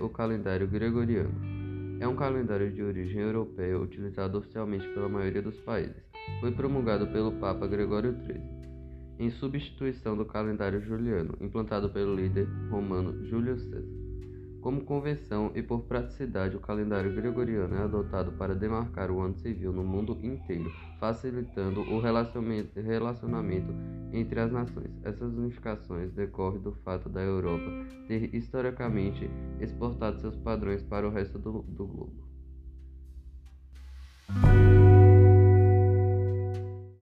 o calendário gregoriano? É um calendário de origem europeia utilizado oficialmente pela maioria dos países. Foi promulgado pelo Papa Gregório XIII, em substituição do calendário juliano, implantado pelo líder romano Júlio César. Como convenção e por praticidade, o calendário gregoriano é adotado para demarcar o ano civil no mundo inteiro, facilitando o relacionamento entre as nações. Essas unificações decorrem do fato da Europa ter historicamente exportado seus padrões para o resto do, do globo.